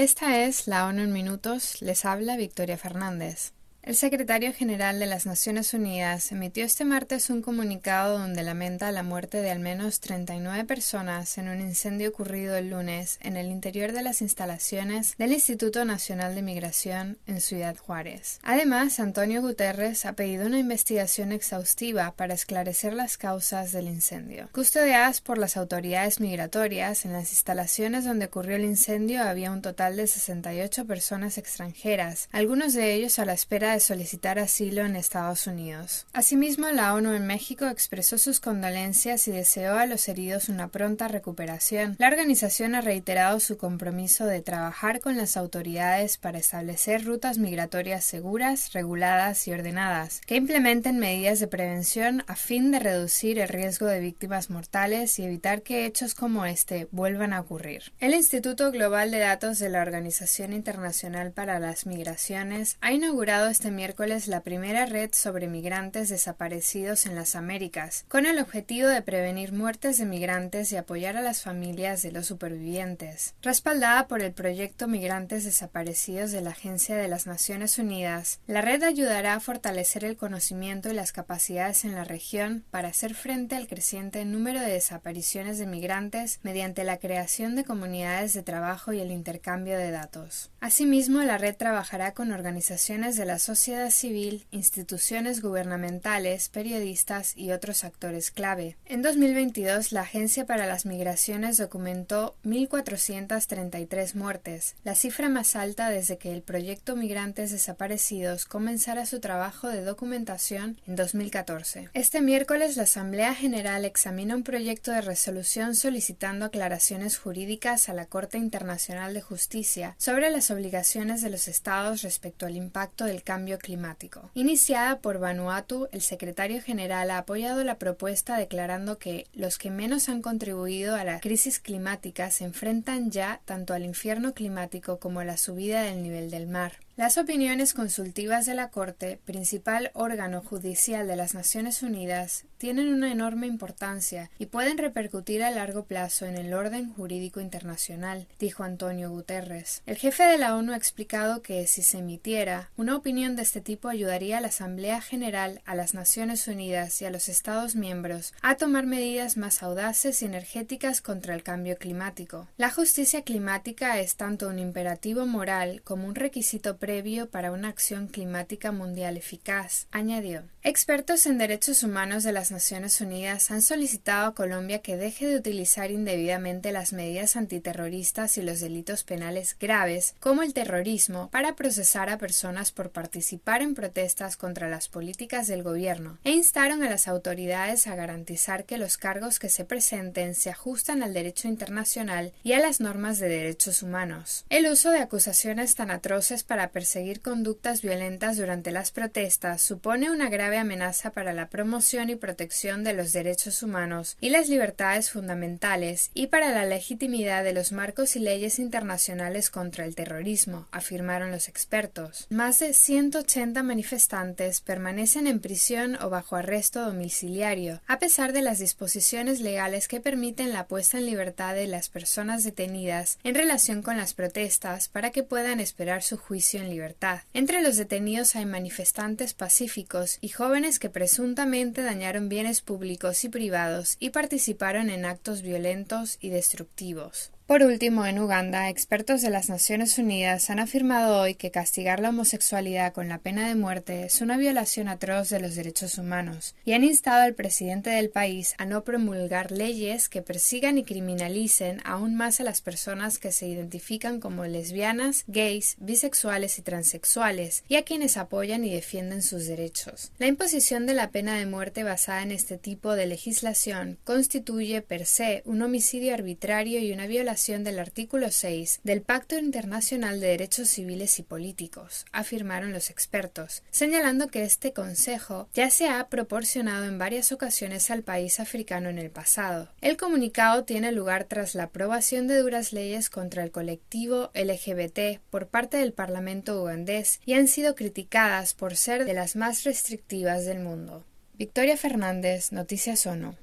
Esta es la ONU en Minutos, les habla Victoria Fernández. El secretario general de las Naciones Unidas emitió este martes un comunicado donde lamenta la muerte de al menos 39 personas en un incendio ocurrido el lunes en el interior de las instalaciones del Instituto Nacional de Migración en Ciudad Juárez. Además, Antonio Guterres ha pedido una investigación exhaustiva para esclarecer las causas del incendio. Custodiadas por las autoridades migratorias, en las instalaciones donde ocurrió el incendio había un total de 68 personas extranjeras, algunos de ellos a la espera de solicitar asilo en Estados Unidos. Asimismo, la ONU en México expresó sus condolencias y deseó a los heridos una pronta recuperación. La organización ha reiterado su compromiso de trabajar con las autoridades para establecer rutas migratorias seguras, reguladas y ordenadas, que implementen medidas de prevención a fin de reducir el riesgo de víctimas mortales y evitar que hechos como este vuelvan a ocurrir. El Instituto Global de Datos de la Organización Internacional para las Migraciones ha inaugurado este miércoles la primera red sobre migrantes desaparecidos en las Américas, con el objetivo de prevenir muertes de migrantes y apoyar a las familias de los supervivientes. Respaldada por el proyecto Migrantes Desaparecidos de la Agencia de las Naciones Unidas, la red ayudará a fortalecer el conocimiento y las capacidades en la región para hacer frente al creciente número de desapariciones de migrantes mediante la creación de comunidades de trabajo y el intercambio de datos. Asimismo, la red trabajará con organizaciones de la civil, instituciones gubernamentales, periodistas y otros actores clave. En 2022, la Agencia para las Migraciones documentó 1.433 muertes, la cifra más alta desde que el proyecto Migrantes Desaparecidos comenzara su trabajo de documentación en 2014. Este miércoles, la Asamblea General examina un proyecto de resolución solicitando aclaraciones jurídicas a la Corte Internacional de Justicia sobre las obligaciones de los Estados respecto al impacto del cambio climático. Iniciada por Vanuatu, el secretario general ha apoyado la propuesta declarando que los que menos han contribuido a la crisis climática se enfrentan ya tanto al infierno climático como a la subida del nivel del mar. Las opiniones consultivas de la Corte, principal órgano judicial de las Naciones Unidas, tienen una enorme importancia y pueden repercutir a largo plazo en el orden jurídico internacional, dijo Antonio Guterres. El jefe de la ONU ha explicado que si se emitiera una opinión de este tipo ayudaría a la Asamblea General, a las Naciones Unidas y a los Estados miembros a tomar medidas más audaces y energéticas contra el cambio climático. La justicia climática es tanto un imperativo moral como un requisito previo para una acción climática mundial eficaz, añadió. Expertos en derechos humanos de las Naciones Unidas han solicitado a Colombia que deje de utilizar indebidamente las medidas antiterroristas y los delitos penales graves, como el terrorismo, para procesar a personas por participar en protestas contra las políticas del gobierno, e instaron a las autoridades a garantizar que los cargos que se presenten se ajustan al derecho internacional y a las normas de derechos humanos. El uso de acusaciones tan atroces para perseguir conductas violentas durante las protestas supone una grave amenaza para la promoción y protección de los derechos humanos y las libertades fundamentales y para la legitimidad de los marcos y leyes internacionales contra el terrorismo, afirmaron los expertos. Más de 180 manifestantes permanecen en prisión o bajo arresto domiciliario, a pesar de las disposiciones legales que permiten la puesta en libertad de las personas detenidas en relación con las protestas para que puedan esperar su juicio libertad. Entre los detenidos hay manifestantes pacíficos y jóvenes que presuntamente dañaron bienes públicos y privados y participaron en actos violentos y destructivos. Por último, en Uganda, expertos de las Naciones Unidas han afirmado hoy que castigar la homosexualidad con la pena de muerte es una violación atroz de los derechos humanos y han instado al presidente del país a no promulgar leyes que persigan y criminalicen aún más a las personas que se identifican como lesbianas, gays, bisexuales y transexuales y a quienes apoyan y defienden sus derechos. La imposición de la pena de muerte basada en este tipo de legislación constituye per se un homicidio arbitrario y una violación del artículo 6 del Pacto Internacional de Derechos Civiles y Políticos, afirmaron los expertos, señalando que este Consejo ya se ha proporcionado en varias ocasiones al país africano en el pasado. El comunicado tiene lugar tras la aprobación de duras leyes contra el colectivo LGBT por parte del Parlamento ugandés y han sido criticadas por ser de las más restrictivas del mundo. Victoria Fernández, Noticias ONU.